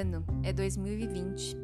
ano é 2020.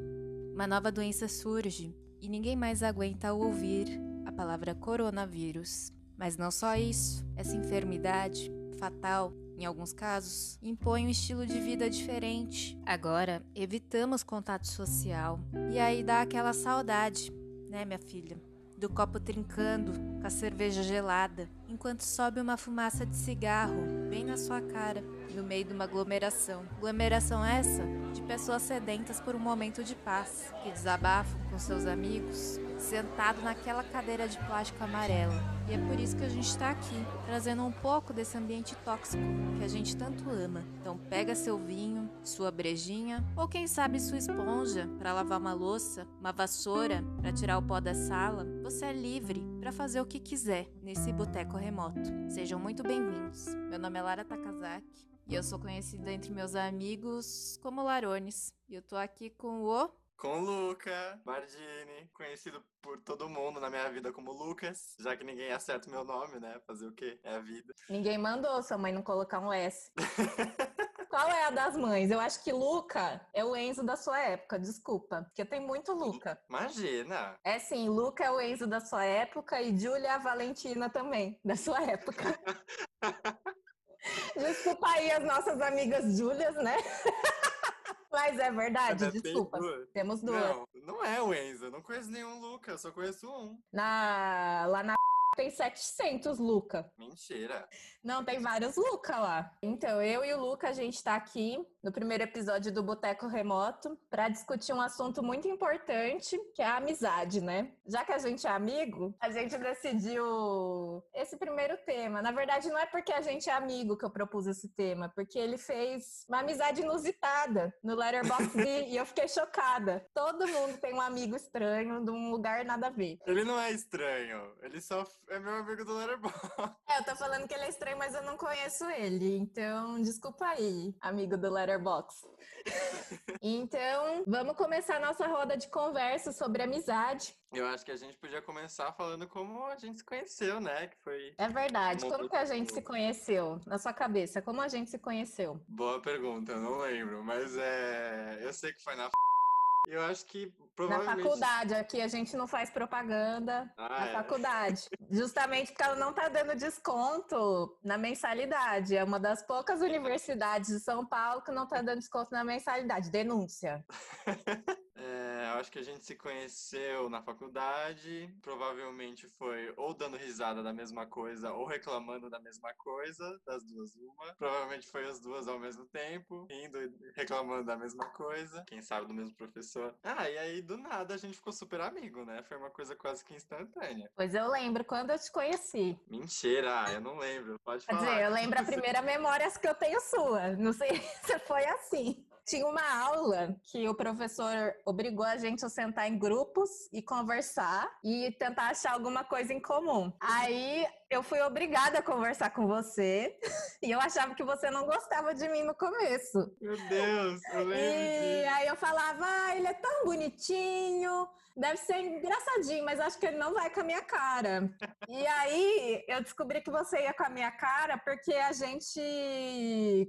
Uma nova doença surge e ninguém mais aguenta ouvir a palavra coronavírus. Mas não só isso, essa enfermidade fatal, em alguns casos, impõe um estilo de vida diferente. Agora, evitamos contato social. E aí dá aquela saudade, né, minha filha? Do copo trincando, a cerveja gelada, enquanto sobe uma fumaça de cigarro bem na sua cara, no meio de uma aglomeração. Aglomeração essa de pessoas sedentas por um momento de paz, que desabafam com seus amigos, sentado naquela cadeira de plástico amarela. E é por isso que a gente está aqui, trazendo um pouco desse ambiente tóxico que a gente tanto ama. Então pega seu vinho, sua brejinha, ou quem sabe sua esponja para lavar uma louça, uma vassoura para tirar o pó da sala. Você é livre para fazer o que quiser nesse boteco remoto. Sejam muito bem-vindos. Meu nome é Lara Takazaki e eu sou conhecida entre meus amigos como Larones. E eu tô aqui com o com o Luca Bardini, conhecido por todo mundo na minha vida como Lucas, já que ninguém acerta o meu nome, né? Fazer o quê? É a vida. Ninguém mandou sua mãe não colocar um S. Qual é a das mães? Eu acho que Luca é o Enzo da sua época, desculpa. Porque tem muito Luca. Imagina! É sim, Luca é o Enzo da sua época e Júlia é a Valentina também, da sua época. Desculpa aí as nossas amigas Júlias, né? Mas é verdade, Mas desculpa. Duas. Temos duas. Não, não é o Enzo. Eu não conheço nenhum Luca, eu só conheço um. Na... Lá na tem 700 Luca. Mentira. Não, tem vários Luca lá. Então, eu e o Luca, a gente tá aqui no primeiro episódio do Boteco Remoto para discutir um assunto muito importante, que é a amizade, né? Já que a gente é amigo, a gente decidiu esse primeiro tema. Na verdade, não é porque a gente é amigo que eu propus esse tema, porque ele fez uma amizade inusitada no Letterboxd e eu fiquei chocada. Todo mundo tem um amigo estranho de um lugar nada a ver. Ele não é estranho, ele só é meu amigo do Letterboxd. É, eu tô falando que ele é estranho, mas eu não conheço ele. Então, desculpa aí, amigo do Letterboxd. Então, vamos começar a nossa roda de conversa sobre amizade. Eu acho que a gente podia começar falando como a gente se conheceu, né? Que foi. É verdade. Como que a gente se conheceu? Na sua cabeça, como a gente se conheceu? Boa pergunta, eu não lembro, mas é. Eu sei que foi na eu acho que provavelmente... Na faculdade, aqui a gente não faz propaganda ah, na é. faculdade. Justamente porque ela não está dando desconto na mensalidade. É uma das poucas universidades de São Paulo que não está dando desconto na mensalidade. Denúncia. Acho que a gente se conheceu na faculdade. Provavelmente foi ou dando risada da mesma coisa ou reclamando da mesma coisa, das duas uma. Provavelmente foi as duas ao mesmo tempo, indo e reclamando da mesma coisa. Quem sabe do mesmo professor. Ah, e aí do nada a gente ficou super amigo, né? Foi uma coisa quase que instantânea. Pois eu lembro quando eu te conheci. Mentira, eu não lembro. Pode Quer falar. Quer dizer, eu lembro a primeira memória que eu tenho sua. Não sei se foi assim. Tinha uma aula que o professor obrigou a gente a sentar em grupos e conversar e tentar achar alguma coisa em comum. Aí eu fui obrigada a conversar com você e eu achava que você não gostava de mim no começo. Meu Deus, eu lembro. E aí eu falava, ah, ele é tão bonitinho, deve ser engraçadinho, mas acho que ele não vai com a minha cara. e aí eu descobri que você ia com a minha cara porque a gente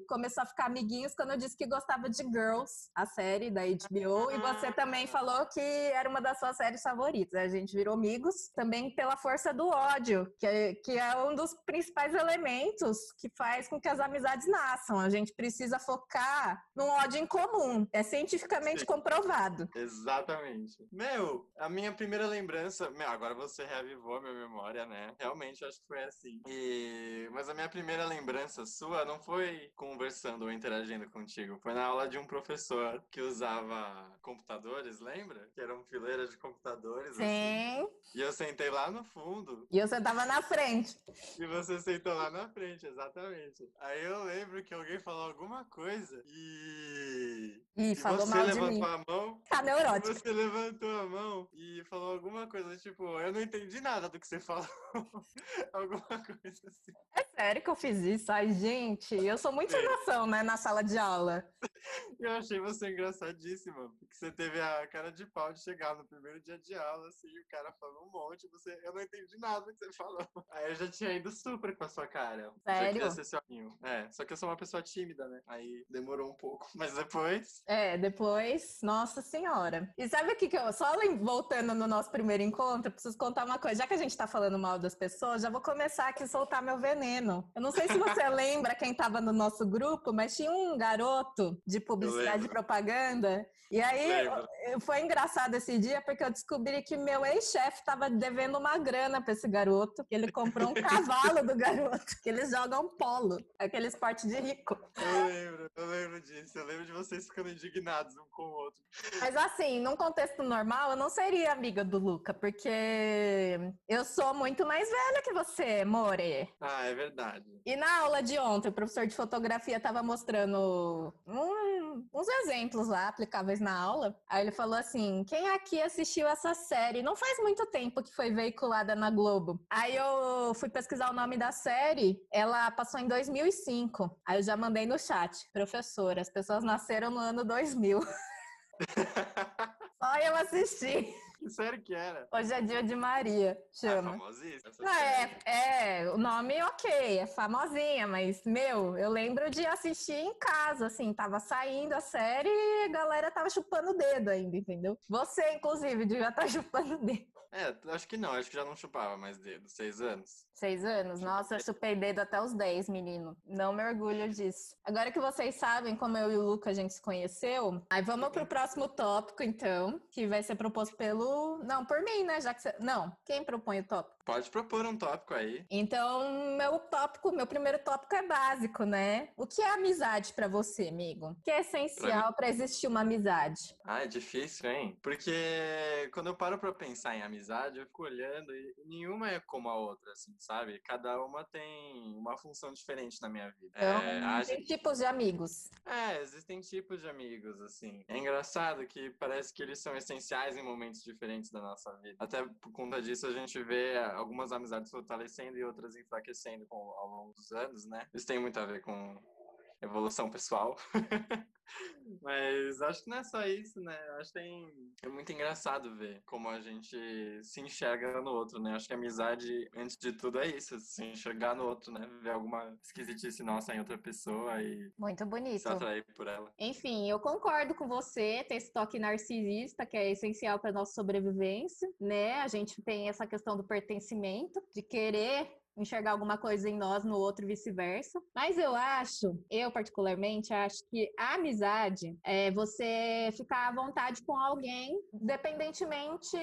começou a ficar amiguinhos quando eu disse que gostava de Girls, a série da HBO, e você também falou que era uma das suas séries favoritas. A gente virou amigos também pela força do ódio, que é, que é um dos principais elementos que faz com que as amizades nasçam. A gente precisa focar num ódio em comum. É cientificamente Sim. comprovado. Exatamente. Meu, a minha primeira lembrança. Meu, agora você reavivou a minha memória, né? Realmente acho que foi assim. E... Mas a minha primeira lembrança sua não foi conversando ou interagindo contigo. Foi na aula de um professor que usava computadores, lembra? Que eram fileiras de computadores. Assim. Sim. Assim. E eu sentei lá no fundo. E eu sentava na frente. E você sentou lá na frente, exatamente. Aí eu lembro que alguém falou alguma coisa e. E, e falou você mal levantou de mim. a mão. Tá neurótico. Você levantou a mão e falou alguma coisa, tipo, eu não entendi nada do que você falou. alguma coisa assim. É sério que eu fiz isso? Ai, gente, eu sou muito sem né, na sala de aula. Eu achei você engraçadíssima, porque você teve a cara de pau de chegar no primeiro dia de aula, assim, o cara falou um monte, você, eu não entendi nada do que você falou. Aí eu já tinha ido super com a sua cara. Sério? Eu queria ser seu amigo. É, só que eu sou uma pessoa tímida, né? Aí demorou um pouco. Mas depois. É, depois, nossa senhora. E sabe o que que eu, só lem- voltando no nosso primeiro encontro, preciso contar uma coisa. Já que a gente tá falando mal das pessoas, já vou começar aqui a soltar meu veneno. Eu não sei se você lembra quem tava no nosso grupo, mas tinha um garoto de publicidade e propaganda. E aí, foi engraçado esse dia, porque eu descobri que meu ex-chefe tava devendo uma grana pra esse garoto, que ele comprou um cavalo do garoto, que eles jogam polo, aquele esporte de rico. Eu lembro, eu lembro disso. Eu lembro de vocês ficando indignados um com o outro. Mas assim, num contexto normal, eu não seria amiga do Luca, porque eu sou muito mais velha que você, More. Ah, é verdade. E na aula de ontem, o professor de fotografia estava mostrando um- uns exemplos lá aplicáveis na aula. Aí ele falou assim: quem aqui assistiu essa série? Não faz muito tempo que foi veiculada na Globo. Aí eu fui pesquisar o nome da série, ela passou em 2005. Aí eu já mandei no chat: professor, as pessoas nasceram no ano 2000. Só eu assisti. Que série que era? Hoje é dia de Maria, Ah, chama. famosíssima. essa Não, é, é, o nome ok, é famosinha, mas, meu, eu lembro de assistir em casa, assim, tava saindo a série e a galera tava chupando o dedo ainda, entendeu? Você, inclusive, devia estar chupando o dedo. É, acho que não, acho que já não chupava mais dedo. Seis anos. Seis anos? Nossa, eu chupei dedo até os dez, menino. Não me orgulho disso. Agora que vocês sabem como eu e o Luca a gente se conheceu, aí vamos pro próximo tópico, então, que vai ser proposto pelo... Não, por mim, né, já que você... Não, quem propõe o tópico? Pode propor um tópico aí. Então, meu tópico, meu primeiro tópico é básico, né? O que é amizade pra você, amigo? O que é essencial pra existir uma amizade? Ah, é difícil, hein? Porque quando eu paro pra pensar em amizade, eu fico olhando e nenhuma é como a outra, assim, sabe? Cada uma tem uma função diferente na minha vida. Então, É, a tem gente- tipos de amigos. é, existem tipos de amigos, assim. É engraçado que parece que eles são essenciais em momentos diferentes da nossa vida. Até por conta disso, a gente vê algumas amizades fortalecendo e outras enfraquecendo com, ao longo dos anos, né? Isso tem muito a ver com evolução pessoal. Mas acho que não é só isso, né? Acho que tem... é muito engraçado ver como a gente se enxerga no outro, né? Acho que amizade, antes de tudo, é isso, se enxergar no outro, né? Ver alguma esquisitice nossa em outra pessoa e Muito bonito. se atrair por ela. Enfim, eu concordo com você, tem esse toque narcisista que é essencial para nossa sobrevivência, né? A gente tem essa questão do pertencimento, de querer enxergar alguma coisa em nós no outro e vice-versa. Mas eu acho, eu particularmente acho que a amizade é você ficar à vontade com alguém, independentemente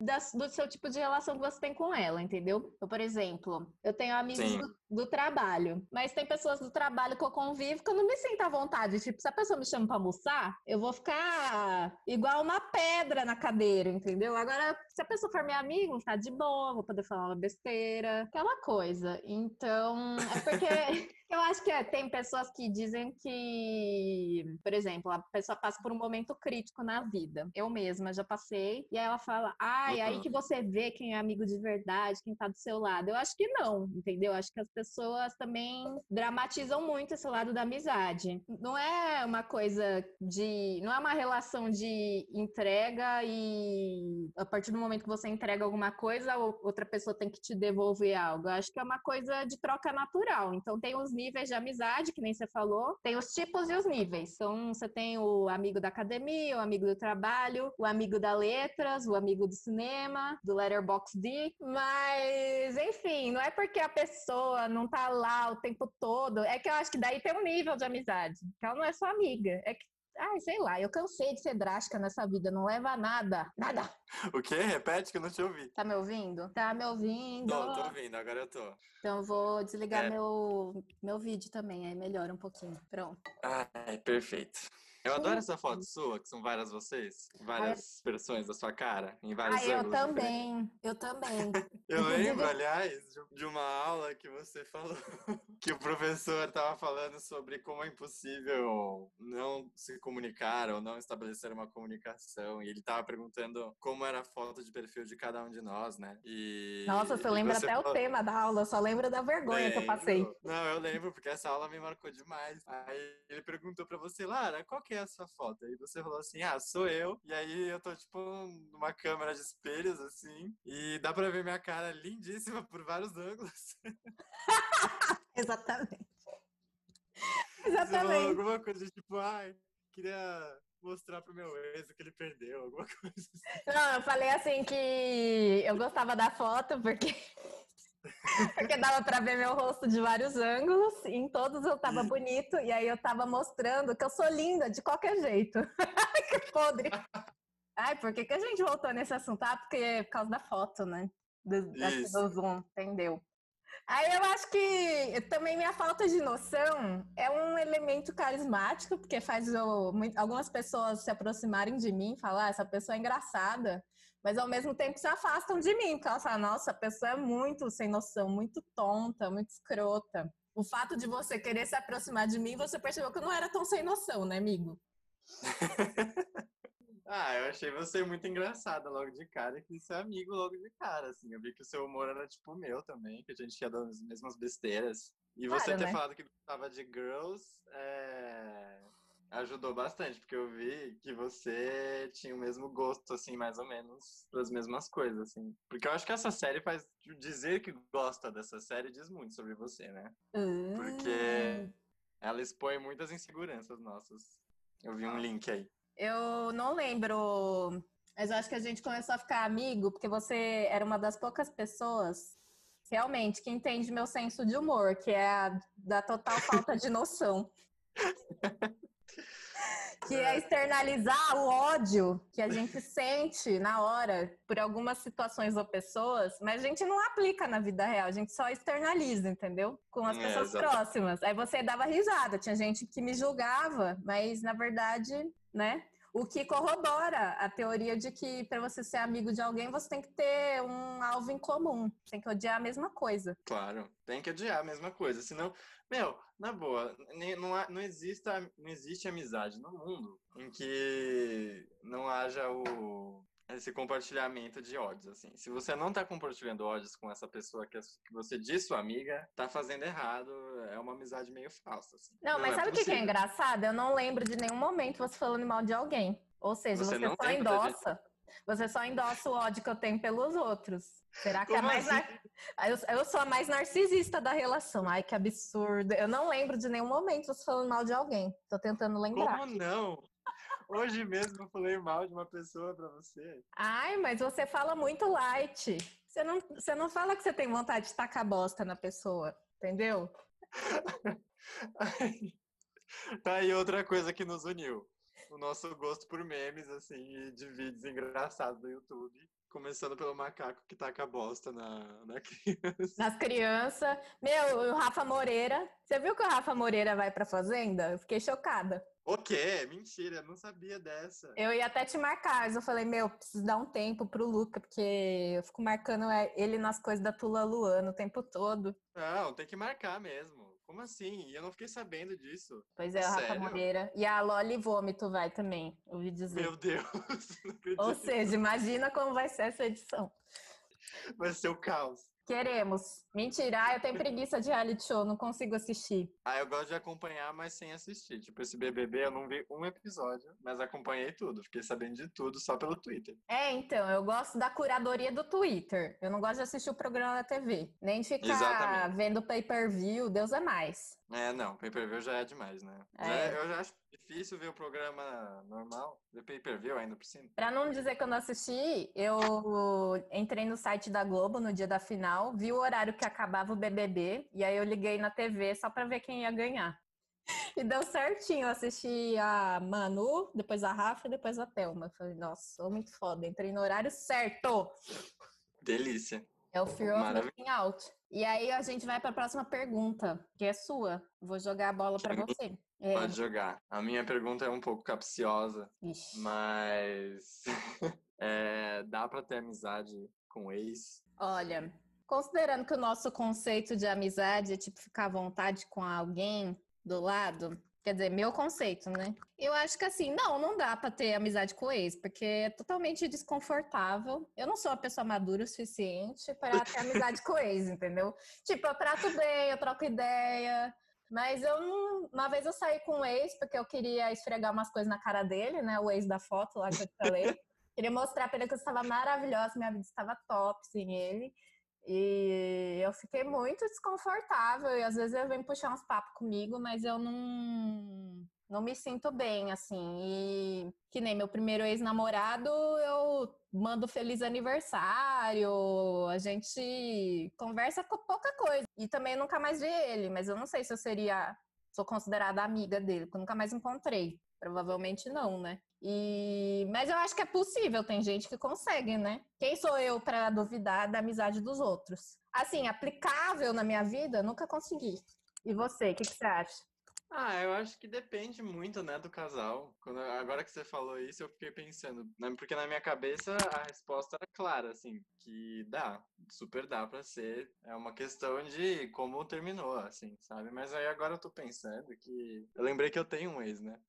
das- do seu tipo de relação que você tem com ela, entendeu? Eu, por exemplo, eu tenho amigos Sim. do, do trabalho, mas tem pessoas do trabalho que eu convivo que eu não me sinto à vontade. Tipo, se a pessoa me chama pra almoçar, eu vou ficar igual uma pedra na cadeira, entendeu? Agora, se a pessoa for minha amiga, vou ficar de boa, vou poder falar uma besteira, aquela coisa. Então, é porque eu acho que é, tem pessoas que dizem que, por exemplo, a pessoa passa por um momento crítico na vida. Eu mesma já passei, e aí ela fala: ai, aí Uhum. que você vê quem é amigo de verdade, quem tá do seu lado. Eu acho que não, entendeu? Acho que as pessoas também dramatizam muito esse lado da amizade. Não é uma coisa de. Não é uma relação de entrega e a partir do momento que você entrega alguma coisa, ou- outra pessoa tem que te devolver algo. Eu acho que é uma coisa de troca natural. Então tem os níveis de amizade, que nem você falou, tem os tipos e os níveis. Então você tem o amigo da academia, o amigo do trabalho, o amigo da letras, o amigo do cinema, do Letterboxd, mas enfim, não é porque a pessoa não tá lá o tempo todo, é que eu acho que daí tem um nível de amizade, que ela não é só amiga, é que Ai, sei lá, eu cansei de ser drástica nessa vida, não leva a nada. Nada. O quê? Repete que eu não te ouvi. Tá me ouvindo? Tá me ouvindo? Tô, tô ouvindo, agora eu tô. Então eu vou desligar É. meu, meu vídeo também, aí melhora um pouquinho. Pronto. Ai, perfeito. Eu adoro essa foto sua, que são várias vocês, várias versões da sua cara, em vários Ah, eu também. Eu também. Eu lembro, aliás, de uma aula que você falou que o professor estava falando sobre como é impossível não se comunicar ou não estabelecer uma comunicação. E ele estava perguntando como era a foto de perfil de cada um de nós, né? E Nossa, você lembra você até falou... o tema da aula, eu só lembro da vergonha lembro. que eu passei. Não, eu lembro, porque essa aula me marcou demais. Aí ele perguntou para você, Lara, qual que é a sua foto? Aí você falou assim, ah, sou eu. E aí eu tô, tipo, numa câmera de espelhos, assim, e dá pra ver minha cara lindíssima por vários ângulos. Exatamente. Exatamente. Alguma coisa tipo, ai, queria mostrar pro meu ex que ele perdeu, alguma coisa assim. Não, eu falei assim que eu gostava da foto porque porque dava para ver meu rosto de vários ângulos, e em todos eu tava bonito, e aí eu tava mostrando que eu sou linda de qualquer jeito. que podre. Ai, por que, que a gente voltou nesse assunto? Ah, porque é por causa da foto, né? Do, do Zoom, entendeu? Aí eu acho que também minha falta de noção é um elemento carismático, porque faz eu, algumas pessoas se aproximarem de mim, falar, ah, essa pessoa é engraçada, mas ao mesmo tempo se afastam de mim, porque elas falam, nossa, a pessoa é muito sem noção, muito tonta, muito escrota. O fato de você querer se aproximar de mim, você percebeu que eu não era tão sem noção, né, amigo? Ah, eu achei você muito engraçada logo de cara e quis ser amigo logo de cara, assim. Eu vi que o seu humor era tipo o meu também, que a gente ia das mesmas besteiras. E você claro, ter né? falado que gostava de girls é... ajudou bastante, porque eu vi que você tinha o mesmo gosto, assim, mais ou menos, das mesmas coisas, assim. Porque eu acho que essa série faz. Dizer que gosta dessa série diz muito sobre você, né? Porque hum. ela expõe muitas inseguranças nossas. Eu vi um link aí. Eu não lembro, mas eu acho que a gente começou a ficar amigo porque você era uma das poucas pessoas realmente que entende meu senso de humor, que é a da total falta de noção. que é externalizar o ódio que a gente sente na hora por algumas situações ou pessoas, mas a gente não aplica na vida real, a gente só externaliza, entendeu? Com as é, pessoas próximas. Aí você dava risada, tinha gente que me julgava, mas na verdade né? O que corrobora a teoria de que para você ser amigo de alguém, você tem que ter um alvo em comum. Tem que odiar a mesma coisa. Claro, tem que odiar a mesma coisa. Senão, meu, na boa, não, há, não, existe, não existe amizade no mundo em que não haja o, esse compartilhamento de ódios, assim. Se você não tá compartilhando ódios com essa pessoa que, você diz sua amiga, tá fazendo errado, é uma amizade meio falsa, assim. Não, não mas é sabe o que é engraçado? Eu não lembro de nenhum momento você falando mal de alguém. Ou seja, você, você só endossa. Você só endossa o ódio que eu tenho pelos outros. Será que é Como é mais. Assim? Nar... Eu, eu sou a mais narcisista da relação. Ai, que absurdo. Eu não lembro de nenhum momento você falando mal de alguém. Tô tentando lembrar. Como não? Hoje mesmo eu falei mal de uma pessoa pra você. Ai, mas você fala muito light. Você não, você não fala que você tem vontade de tacar bosta na pessoa, entendeu? tá aí outra coisa que nos uniu. O nosso gosto por memes, assim, de vídeos engraçados do YouTube. Começando pelo macaco que taca bosta na, na criança. Nas crianças. Meu, o Rafa Moreira. Você viu que o Rafa Moreira vai pra fazenda? Eu fiquei chocada. O quê? Mentira, não sabia dessa. Eu ia até te marcar, mas eu falei, meu, preciso dar um tempo pro Luca, porque eu fico marcando é, ele nas coisas da Tula Luana o tempo todo. Não, tem que marcar mesmo. Como assim? E eu não fiquei sabendo disso. Pois é, o Rafa Moreira. E a Loli Vômito vai também, ouvi dizer. Meu Deus! Ou seja, imagina como vai ser essa edição. Vai ser o caos. Queremos. Mentira, ah, eu tenho preguiça de reality show, não consigo assistir. Ah, eu gosto de acompanhar, mas sem assistir. Tipo, esse BBB eu não vi um episódio, mas acompanhei tudo. Fiquei sabendo de tudo só pelo Twitter. É, então, eu gosto da curadoria do Twitter. Eu não gosto de assistir o programa da TV. Nem de ficar Exatamente. vendo pay-per-view, Deus é mais. É, não, pay-per-view já é demais, né? É. Já, eu já acho difícil ver o programa normal, ver pay-per-view ainda por cima. Pra não dizer que eu não assisti, eu entrei no site da Globo no dia da final, vi o horário que acabava o BBB, e aí eu liguei na TV só pra ver quem ia ganhar. E deu certinho, eu assisti a Manu, depois a Rafa e depois a Thelma. Falei, nossa, sou muito foda, entrei no horário certo. Delícia. É o Fear of Missing Out. E aí a gente vai para a próxima pergunta, que é sua. Vou jogar a bola para você. É. Pode jogar. A minha pergunta é um pouco capciosa, Ixi. mas é, dá para ter amizade com ex? Olha, considerando que o nosso conceito de amizade é tipo ficar à vontade com alguém do lado, Quer dizer, meu conceito, né? Eu acho que assim, não, não dá pra ter amizade com ex, porque é totalmente desconfortável. Eu não sou uma pessoa madura o suficiente para ter amizade com ex, entendeu? Tipo, eu trato bem, eu troco ideia. Mas eu não. Uma vez eu saí com um ex, porque eu queria esfregar umas coisas na cara dele, né? O ex da foto lá que eu te falei. queria mostrar pra ele que eu estava maravilhosa, minha vida estava top sem ele. E eu fiquei muito desconfortável e às vezes ele vem puxar uns papos comigo, mas eu não não me sinto bem assim. E que nem meu primeiro ex-namorado, eu mando feliz aniversário, a gente conversa com pouca coisa. E também nunca mais vi ele, mas eu não sei se eu seria sou considerada amiga dele, porque eu nunca mais encontrei. Provavelmente não, né? E mas eu acho que é possível, tem gente que consegue, né? Quem sou eu para duvidar da amizade dos outros? Assim, aplicável na minha vida, nunca consegui. E você, o que, que você acha? Ah, eu acho que depende muito, né, do casal. Quando, agora que você falou isso, eu fiquei pensando, né, porque na minha cabeça a resposta era clara, assim, que dá, super dá pra ser. É uma questão de como terminou, assim, sabe? Mas aí agora eu tô pensando que. Eu lembrei que eu tenho um ex, né?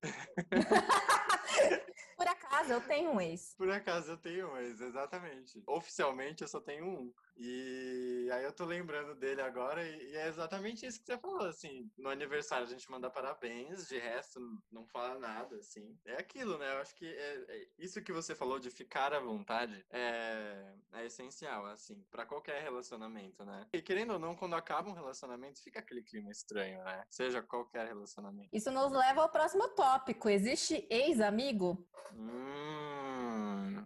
Por acaso eu tenho um ex. Por acaso eu tenho um ex, exatamente. Oficialmente eu só tenho um. E aí eu tô lembrando dele agora e, é exatamente isso que você falou, assim. No aniversário a gente manda parabéns, de resto não fala nada, assim. É aquilo, né? Eu acho que é, é isso que você falou de ficar à vontade é, é essencial, assim, para qualquer relacionamento, né? E querendo ou não, quando acaba um relacionamento, fica aquele clima estranho, né? Seja qualquer relacionamento. Isso nos leva ao próximo tópico. Existe ex-amigo? Hum,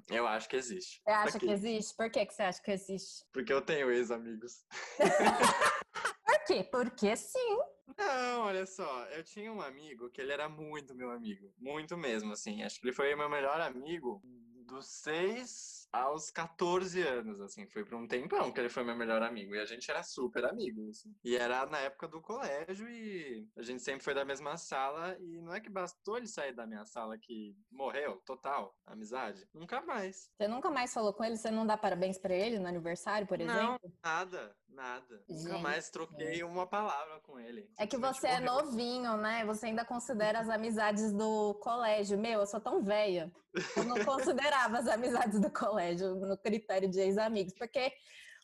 eu acho que existe. Você acha Aqui. que existe? Por que, que você acha que existe? Porque eu tenho ex-amigos. Por quê? Porque sim. Não, olha só, eu tinha um amigo que ele era muito meu amigo, muito mesmo, assim. Acho que ele foi meu melhor amigo dos seis aos 14 anos, assim. Foi por um tempão que ele foi meu melhor amigo. E a gente era super amigo, assim. E era na época do colégio e a gente sempre foi da mesma sala. E não é que bastou ele sair da minha sala que morreu, total, amizade. Nunca mais. Você nunca mais falou com ele? Você não dá parabéns para ele no aniversário, por exemplo? Não, nada, nada. Gente, nunca mais troquei uma palavra com ele. É que você é novinho, né? Você ainda considera as amizades do colégio. Meu, eu sou tão velha. Eu não considerava as amizades do colégio no critério de ex-amigos, porque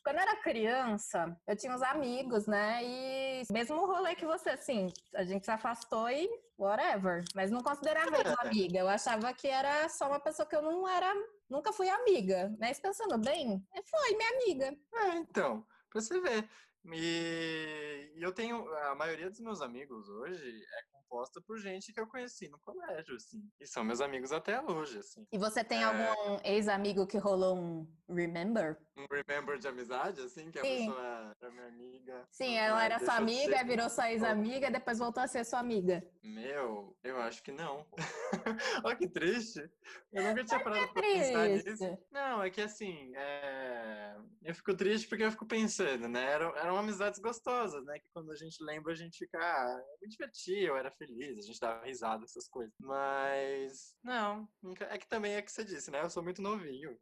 quando eu era criança, eu tinha uns amigos, né? E mesmo o rolê que você, assim, a gente se afastou e whatever. Mas não considerava ele uma amiga. Eu achava que era só uma pessoa que eu não era, nunca fui amiga. Mas pensando bem, foi minha amiga. É, então, pra você ver. E, e eu tenho, a maioria dos meus amigos hoje é composta por gente que eu conheci no colégio, assim. E são meus amigos até hoje, assim. E você tem é... algum ex-amigo que rolou um remember? Um remember de amizade, assim? Que a Sim. pessoa era minha amiga. Sim, ela era sua amiga, virou sua ex-amiga, depois voltou a ser sua amiga. Meu, eu acho que não. Olha que triste. Eu nunca tinha parado pra pensar nisso. Não, é que assim, é... eu fico triste porque eu fico pensando, né? Eram, eram amizades gostosas, né? Que quando a gente lembra, a gente fica, ah, eu me divertia, eu era feliz, a gente dava risada, essas coisas. Mas, não, é que também é que você disse, né? Eu sou muito novinho.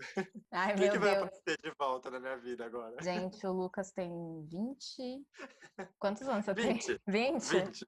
Ai, o que, que vai acontecer de volta na minha vida agora? Gente, o Lucas tem 20. Quantos anos você 20. tem? 20? 20.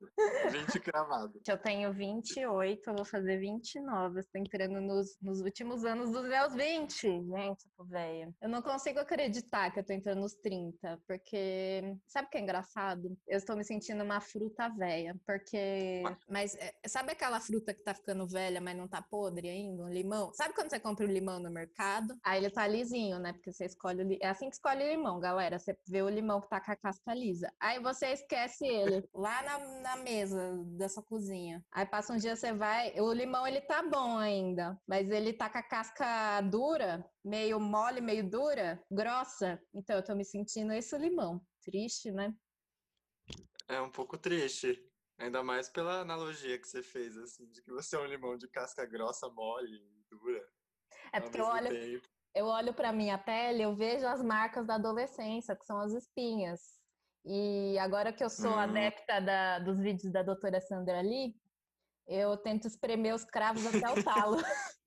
20 cravado. Eu tenho 28, eu vou fazer 29. Estou entrando nos, nos últimos anos dos meus 20. Gente, tô velha. Eu não consigo acreditar que eu tô entrando nos 30, porque sabe o que é engraçado? Eu estou me sentindo uma fruta velha, porque mas é, sabe aquela fruta que tá ficando velha, mas não tá podre ainda? Um limão? Sabe quando você compra o um limão no mercado? Aí ele tá lisinho, né? Porque você escolhe. O... É assim que escolhe o limão, galera. Você vê o limão que tá com a casca lisa. Aí você esquece ele lá na, na mesa da sua cozinha. Aí passa um dia, você vai. O limão ele tá bom ainda, mas ele tá com a casca dura, meio mole, meio dura, grossa. Então eu tô me sentindo esse limão. Triste, né? É um pouco triste. Ainda mais pela analogia que você fez, assim, de que você é um limão de casca grossa, mole, dura. É porque eu olho, eu olho para minha pele, eu vejo as marcas da adolescência, que são as espinhas. E agora que eu sou hum. adepta da, dos vídeos da doutora Sandra Lee, eu tento espremer os cravos até o talo.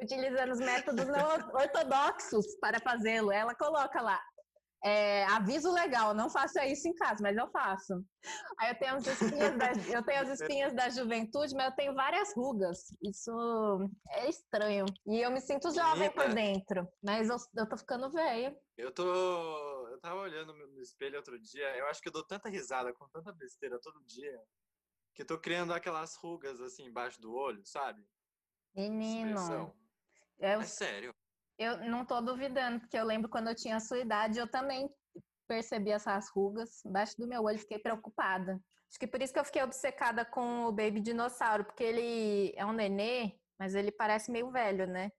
Utilizando os métodos não ortodoxos para fazê-lo. Ela coloca lá, É, aviso legal, não faça isso em casa, mas eu faço. Aí eu tenho as espinhas da, eu tenho as espinhas da juventude, mas eu tenho várias rugas. Isso é estranho. E eu me sinto jovem por dentro, mas eu, eu tô ficando velha. Eu tô. Eu tava olhando no espelho outro dia, eu acho que eu dou tanta risada com tanta besteira todo dia, que eu tô criando aquelas rugas assim embaixo do olho, sabe? Menino. Eu, é sério. Eu não tô duvidando, porque eu lembro quando eu tinha a sua idade, eu também percebi essas rugas embaixo do meu olho, fiquei preocupada. Acho que por isso que eu fiquei obcecada com o Baby Dinossauro, porque ele é um nenê, mas ele parece meio velho, né?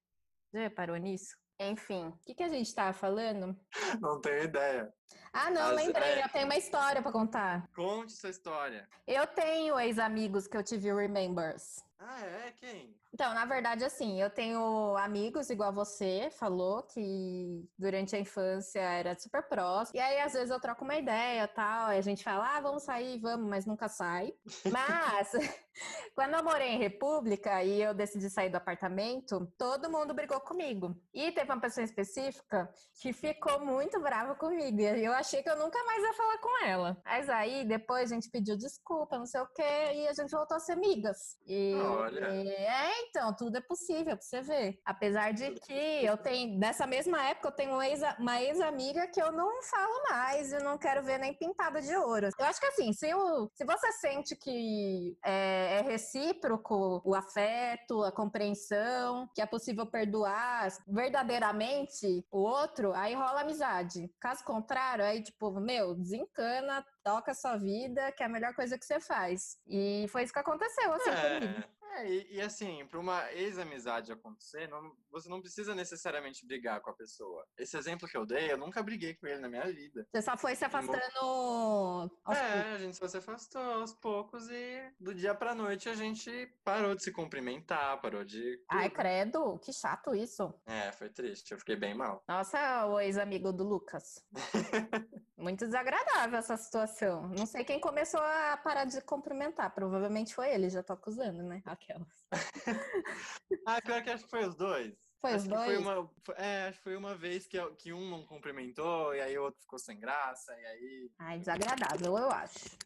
Já reparou nisso? Enfim, o que, que a gente estava falando? Não tenho ideia. Ah, não, As, lembrei, é... eu tenho uma história para contar. Conte sua história. Eu tenho ex-amigos que eu tive Remembers. Ah, é? Quem? Então, na verdade, assim, eu tenho amigos igual você, falou que durante a infância era super próximo. E aí, às vezes, eu troco uma ideia tal. E a gente fala, ah, vamos sair, vamos, mas nunca sai. Mas, quando eu morei em República e eu decidi sair do apartamento, todo mundo brigou comigo. E teve uma pessoa específica que ficou muito brava comigo. E eu achei que eu nunca mais ia falar com ela. Mas aí, depois, a gente pediu desculpa, não sei o quê, e a gente voltou a ser amigas. E, Olha. é, então, tudo é possível pra você ver. Apesar de que eu tenho, dessa mesma época, eu tenho uma ex-amiga que eu não falo mais e não quero ver nem pintada de ouro. Eu acho que assim, se, eu, se você sente que é, é recíproco o afeto, a compreensão, que é possível perdoar verdadeiramente o outro, aí rola amizade. Caso contrário, aí tipo, meu, desencana, toca a sua vida, que é a melhor coisa que você faz. E foi isso que aconteceu, assim, é, comigo. É, e, e assim, para uma ex-amizade acontecer, não, você não precisa necessariamente brigar com a pessoa. Esse exemplo que eu dei, eu nunca briguei com ele na minha vida. Você só foi se afastando. É, a gente só se afastou aos poucos e do dia pra noite a gente parou de se cumprimentar, parou de. Ai, credo, que chato isso. É, foi triste, eu fiquei bem mal. Nossa, o ex-amigo do Lucas. Muito desagradável essa situação. Não sei quem começou a parar de cumprimentar. Provavelmente foi ele, já tô acusando, né? Aquelas. ah, pior que acho que foi os dois. Foi acho os dois? Foi uma, é, acho que foi uma vez que, que um não cumprimentou e aí o outro ficou sem graça e aí... Ai, desagradável, eu acho.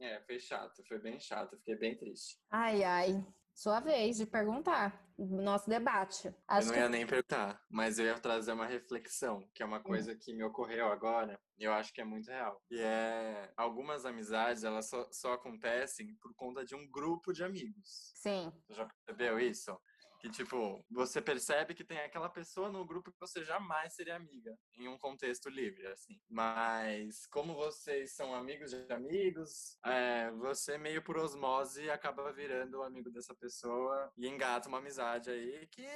É, foi chato, foi bem chato, fiquei bem triste. Ai, ai. Sua vez de perguntar. Nosso debate. Acho eu não ia que... nem perguntar, mas eu ia trazer uma reflexão, que é uma hum. coisa que me ocorreu agora, e eu acho que é muito real. E é algumas amizades, elas só, só acontecem por conta de um grupo de amigos. Sim. Você já percebeu isso? Que, tipo, você percebe que tem aquela pessoa no grupo que você jamais seria amiga, em um contexto livre, assim. Mas, como vocês são amigos de amigos, é, você meio por osmose acaba virando amigo dessa pessoa e engata uma amizade aí que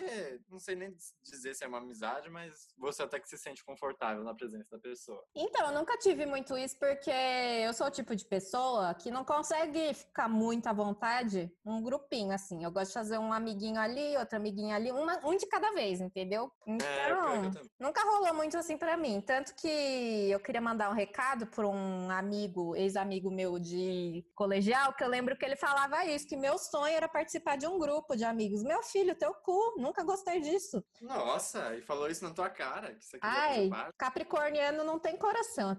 não sei nem dizer se é uma amizade, mas você até que se sente confortável na presença da pessoa. Então, eu nunca tive muito isso porque eu sou o tipo de pessoa que não consegue ficar muito à vontade num grupinho, assim. Eu gosto de fazer um amiguinho ali, outra amiguinha ali, uma, um de cada vez, entendeu? Então, é, nunca rolou muito assim para mim. Tanto que eu queria mandar um recado para um amigo, ex-amigo meu de colegial, que eu lembro que ele falava isso, que meu sonho era participar de um grupo de amigos. Meu filho, teu cu, nunca gostei disso. Nossa, e falou isso na tua cara, que você Ai, capricorniano não tem coração.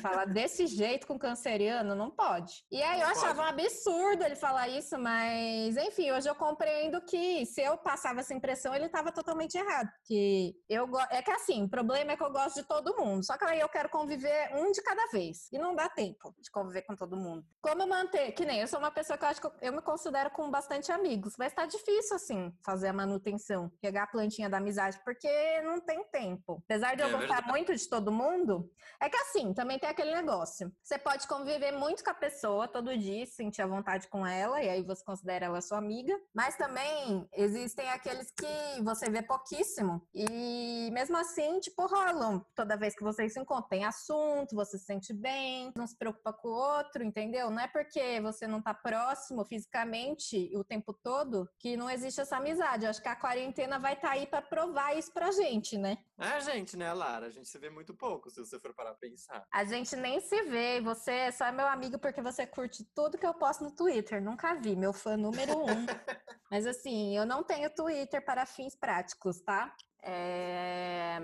Falar desse jeito com canceriano não pode. E aí não eu pode. achava um absurdo ele falar isso, mas enfim, hoje eu compreendo que se eu passava essa impressão, ele estava totalmente errado. Que eu é que assim, o problema é que eu gosto de todo mundo. Só que aí eu quero conviver um de cada vez. E não dá tempo de conviver com todo mundo. Como manter? Que nem eu sou uma pessoa que eu acho que eu, eu me considero com bastante amigos. Mas tá difícil, assim, fazer a manutenção, pegar a plantinha da amizade, porque não tem tempo. Apesar de eu é gostar verdade. muito de todo mundo, é que assim, também tem aquele negócio. Você pode conviver muito com a pessoa todo dia, sentir a vontade com ela, e aí você considera ela sua amiga. Mas também existem aqueles que você vê pouquíssimo e mesmo assim, tipo, rolam toda vez que vocês se encontram. Tem assunto, você se sente bem, não se preocupa com o outro, entendeu? Não é porque você não tá próximo fisicamente o tempo todo que não existe essa amizade. Eu acho que a quarentena vai estar tá aí para provar isso pra gente, né? É a gente, né, Lara? A gente se vê muito pouco, se você for parar pra pensar. A gente nem se vê. Você é só meu amigo porque você curte tudo que eu posto no Twitter. Nunca vi, meu fã número um. Mas assim, eu não tenho Twitter para fins práticos, tá? É...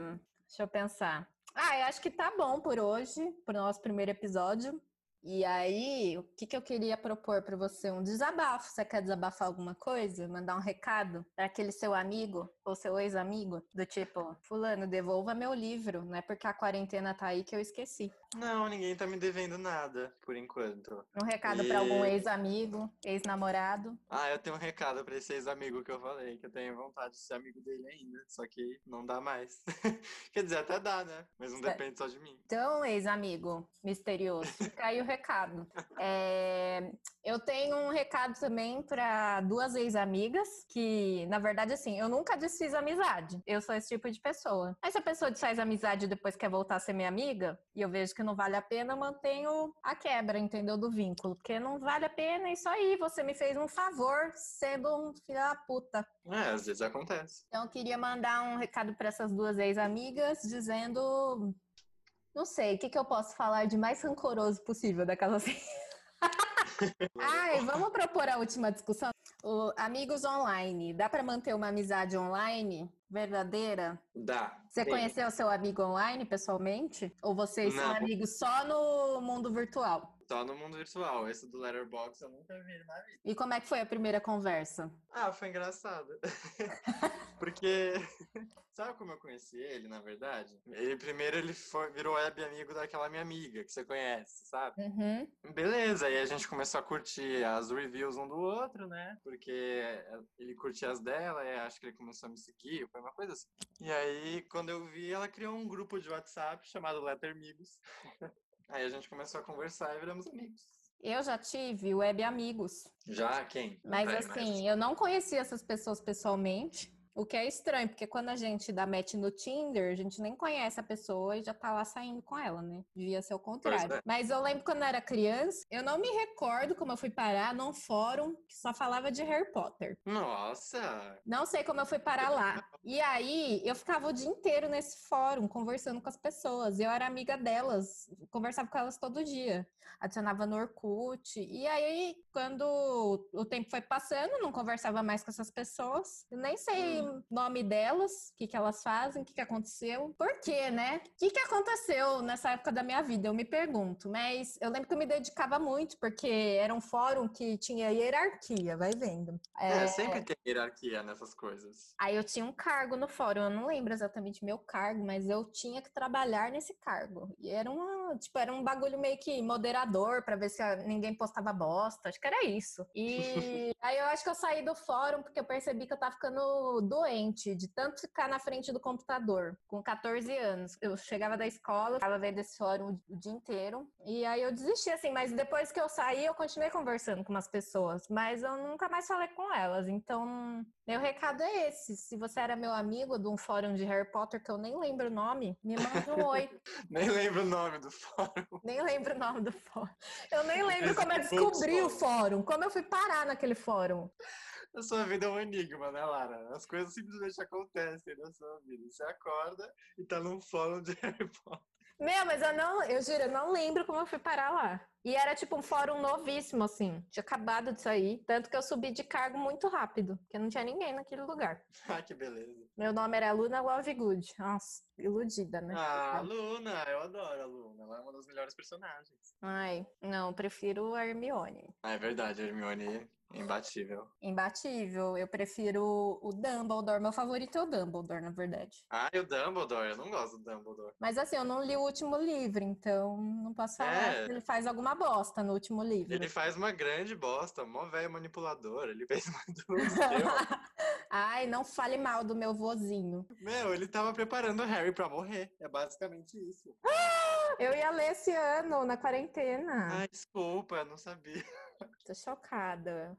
Deixa eu pensar. Ah, eu acho que tá bom por hoje, pro nosso primeiro episódio. E aí, o que, que eu queria propor para você? Um desabafo. Você quer desabafar alguma coisa? Mandar um recado para aquele seu amigo ou seu ex-amigo? Do tipo, Fulano, devolva meu livro. Não é porque a quarentena tá aí que eu esqueci. Não, ninguém tá me devendo nada, por enquanto. Um recado E- para algum ex-amigo, ex-namorado. Ah, eu tenho um recado pra esse ex-amigo que eu falei, que eu tenho vontade de ser amigo dele ainda, só que não dá mais. Quer dizer, até dá, né? Mas não depende só de mim. Então, ex-amigo misterioso, fica aí o recado. É, eu tenho um recado também para duas ex-amigas que, na verdade, assim, eu nunca desfiz amizade. Eu sou esse tipo de pessoa. Mas se a pessoa desfaz amizade e depois quer voltar a ser minha amiga, e eu vejo que não vale a pena, eu mantenho a quebra, entendeu? Do vínculo. Porque não vale a pena, é isso aí. Você me fez um favor sendo um filho da puta. É, às vezes acontece. Então, eu queria mandar um recado para essas duas ex-amigas, dizendo. Não sei, o que, que eu posso falar de mais rancoroso possível daquela assim. Ai, vamos propor a última discussão. O, amigos online, dá para manter uma amizade online verdadeira? Dá. Você Tem. conheceu seu amigo online pessoalmente? Ou vocês são Não. amigos só no mundo virtual? Só no mundo virtual. Esse do Letterboxd eu nunca vi na vida. E como é que foi a primeira conversa? Ah, foi engraçado. Porque. Sabe como eu conheci ele, na verdade? Ele primeiro ele foi, virou web amigo daquela minha amiga, que você conhece, sabe? Uhum. Beleza, aí a gente começou a curtir as reviews um do outro, né? Porque ele curtia as dela, e acho que ele começou a me seguir, foi uma coisa assim. E aí, quando eu vi, ela criou um grupo de WhatsApp chamado Letter Amigos. Aí a gente começou a conversar e viramos amigos. Eu já tive web amigos. Já quem? Mas assim, eu não conhecia essas pessoas pessoalmente. O que é estranho, porque quando a gente dá match no Tinder, a gente nem conhece a pessoa e já tá lá saindo com ela, né? Devia ser o contrário. É. Mas eu lembro quando eu era criança, eu não me recordo como eu fui parar num fórum que só falava de Harry Potter. Nossa! Não sei como eu fui parar lá. E aí, eu ficava o dia inteiro nesse fórum, conversando com as pessoas. Eu era amiga delas, conversava com elas todo dia. Adicionava no Orkut. E aí, quando o tempo foi passando, não conversava mais com essas pessoas. Eu nem sei o nome delas, o que, que elas fazem, o que, que aconteceu. Por quê, né? O que, que aconteceu nessa época da minha vida? Eu me pergunto. Mas eu lembro que eu me dedicava muito, porque era um fórum que tinha hierarquia, vai vendo. É, sempre tem hierarquia nessas coisas. Aí eu tinha um cargo no fórum, eu não lembro exatamente meu cargo, mas eu tinha que trabalhar nesse cargo. E era uma, tipo, era um bagulho meio que moderador pra ver se ninguém postava bosta, acho que era isso. E aí eu acho que eu saí do fórum porque eu percebi que eu tava ficando doente de tanto ficar na frente do computador, com 14 anos. Eu chegava da escola, tava vendo esse fórum o dia inteiro, e aí eu desisti assim, mas depois que eu saí, eu continuei conversando com umas pessoas, mas eu nunca mais falei com elas. Então, meu recado é esse. Se você era meu amigo de um fórum de Harry Potter que eu nem lembro o nome, me manda um oi. Nem lembro o nome do fórum. Nem lembro o nome do fórum. Eu nem lembro como eu é descobri o fórum, como eu fui parar naquele fórum. A sua vida é um enigma, né, Lara? As coisas simplesmente acontecem na sua vida. Você acorda e tá num fórum de Harry Potter. Meu, mas eu não, eu juro, eu não lembro como eu fui parar lá. E era tipo um fórum novíssimo, assim. Tinha acabado de sair. Tanto que eu subi de cargo muito rápido, porque não tinha ninguém naquele lugar. Ah, que beleza. Meu nome era Luna Lovegood. Nossa, iludida, né? Ah, a Luna, eu adoro a Luna. Ela é uma das melhores personagens. Ai, não, prefiro a Hermione. Ah, é verdade, a Hermione é imbatível. Imbatível. Eu prefiro o Dumbledore. Meu favorito é o Dumbledore, na verdade. Ah, e o Dumbledore, eu não gosto do Dumbledore. Mas assim, eu não li o último livro, então não posso falar É. que ele faz alguma bosta no último livro. Ele faz uma grande bosta, mó velho manipulador. Ele fez eu. Ai, não fale mal do meu vozinho. Meu, ele tava preparando o Harry pra morrer. É basicamente isso. Eu ia ler esse ano, na quarentena. Ai, desculpa, eu não sabia. Tô chocada.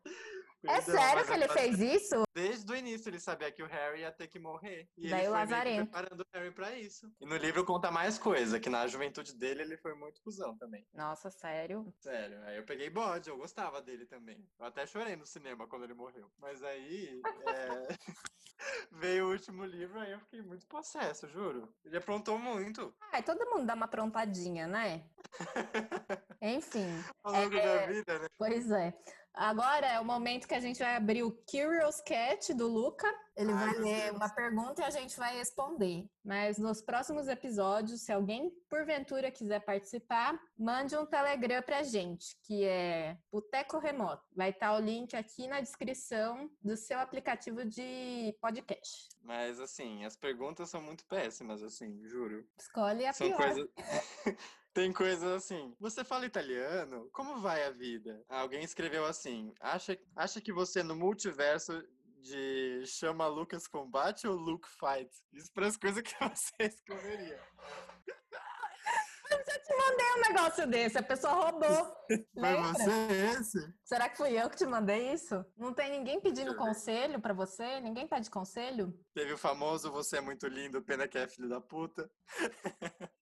É Perdão, sério mas que ele é fez isso? Desde o início ele sabia que o Harry ia ter que morrer. E Daí ele foi preparando o Harry pra isso. E no livro conta mais coisa, que na juventude dele ele foi muito cuzão também. Nossa, sério? Sério, aí eu peguei bode, eu gostava dele também. Eu até chorei no cinema quando ele morreu. Mas aí é, veio o último livro, aí eu fiquei muito possesso, juro. Ele aprontou muito Ai, todo mundo dá uma aprontadinha, né? Enfim, ao longo É. da vida, né? pois é. Agora é o momento que a gente vai abrir o Curious Cat do Luca. Ele Ai, vai ler Deus. uma pergunta e a gente vai responder. Mas nos próximos episódios, se alguém porventura quiser participar, mande um Telegram pra gente, que é Boteco Remoto. Vai estar o link aqui na descrição do seu aplicativo de podcast. Mas assim, as perguntas são muito péssimas, assim, juro. Escolhe a São pior. coisas. Tem coisas assim. Você fala italiano? Como vai a vida? Alguém escreveu assim: acha, acha que você no multiverso de chama Lucas Combate ou Luke Fight? Isso para as coisas que você escolheria. Eu já te mandei um negócio desse, a pessoa roubou. Foi Lembra? você esse? Será que fui eu que te mandei isso? Não tem ninguém pedindo conselho pra você? Ninguém pede conselho? Teve o famoso Você é muito lindo, pena que é filho da puta.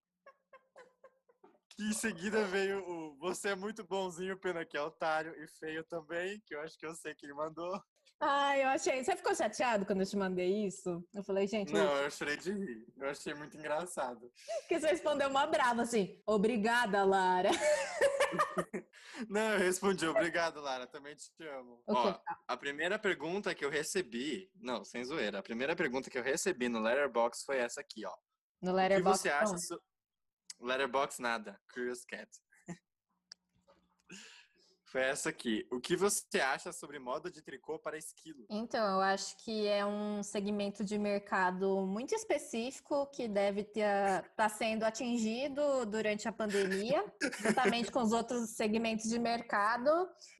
que em seguida veio o Você é muito bonzinho, pena que é otário e feio também, que eu acho que eu sei quem mandou. Ai, eu achei. Você ficou chateado quando eu te mandei isso? Eu falei, gente, Não, eu chorei de rir. Eu achei muito engraçado. que você respondeu uma brava assim. Obrigada, Lara. Não, eu respondi, obrigado, Lara, também te amo. O Ó, quê? a primeira pergunta que eu recebi, não, sem zoeira, a primeira pergunta que eu recebi no Letterbox foi essa aqui, ó. No O que você acha so... Letterbox nada, Curious Cat. foi essa aqui. O que você acha sobre moda de tricô para esquilo? Então, eu acho que é um segmento de mercado muito específico que deve estar tá sendo atingido durante a pandemia, juntamente com os outros segmentos de mercado.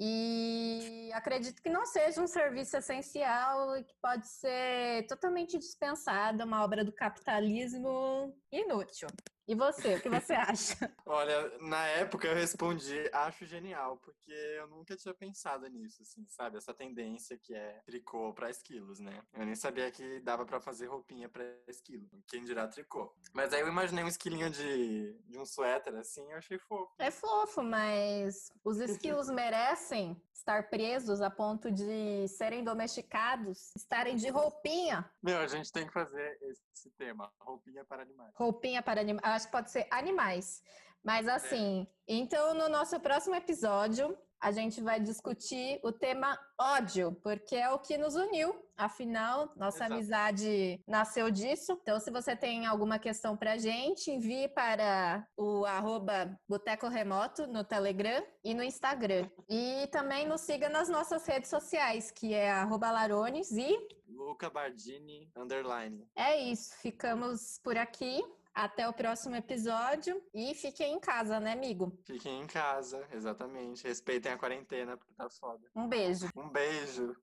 E acredito que não seja um serviço essencial e que pode ser totalmente dispensado, uma obra do capitalismo inútil. E você, o que você acha? Olha, na época eu respondi, acho genial, porque eu nunca tinha pensado nisso, assim, sabe? Essa tendência que é tricô para esquilos, né? Eu nem sabia que dava para fazer roupinha para esquilo, quem dirá tricô. Mas aí eu imaginei um esquilinho de, de um suéter, assim, eu achei fofo. É fofo, mas os esquilos merecem estar presos a ponto de serem domesticados, estarem de roupinha. Meu, a gente tem que fazer esse tema, roupinha para animais. Roupinha para animais. Acho que pode ser animais. Mas assim, então no nosso próximo episódio, a gente vai discutir o tema ódio, porque é o que nos uniu. Afinal, nossa Exato. amizade nasceu disso. Então, se você tem alguma questão pra gente, envie para o arroba Boteco Remoto no Telegram e no Instagram. E também nos siga nas nossas redes sociais, que é arroba Larones. E Luca Bardini, underline. é isso. Ficamos por aqui. Até o próximo episódio. E fiquem em casa, né, amigo? Fiquem em casa, exatamente. Respeitem a quarentena, porque tá foda. Um beijo. Um beijo.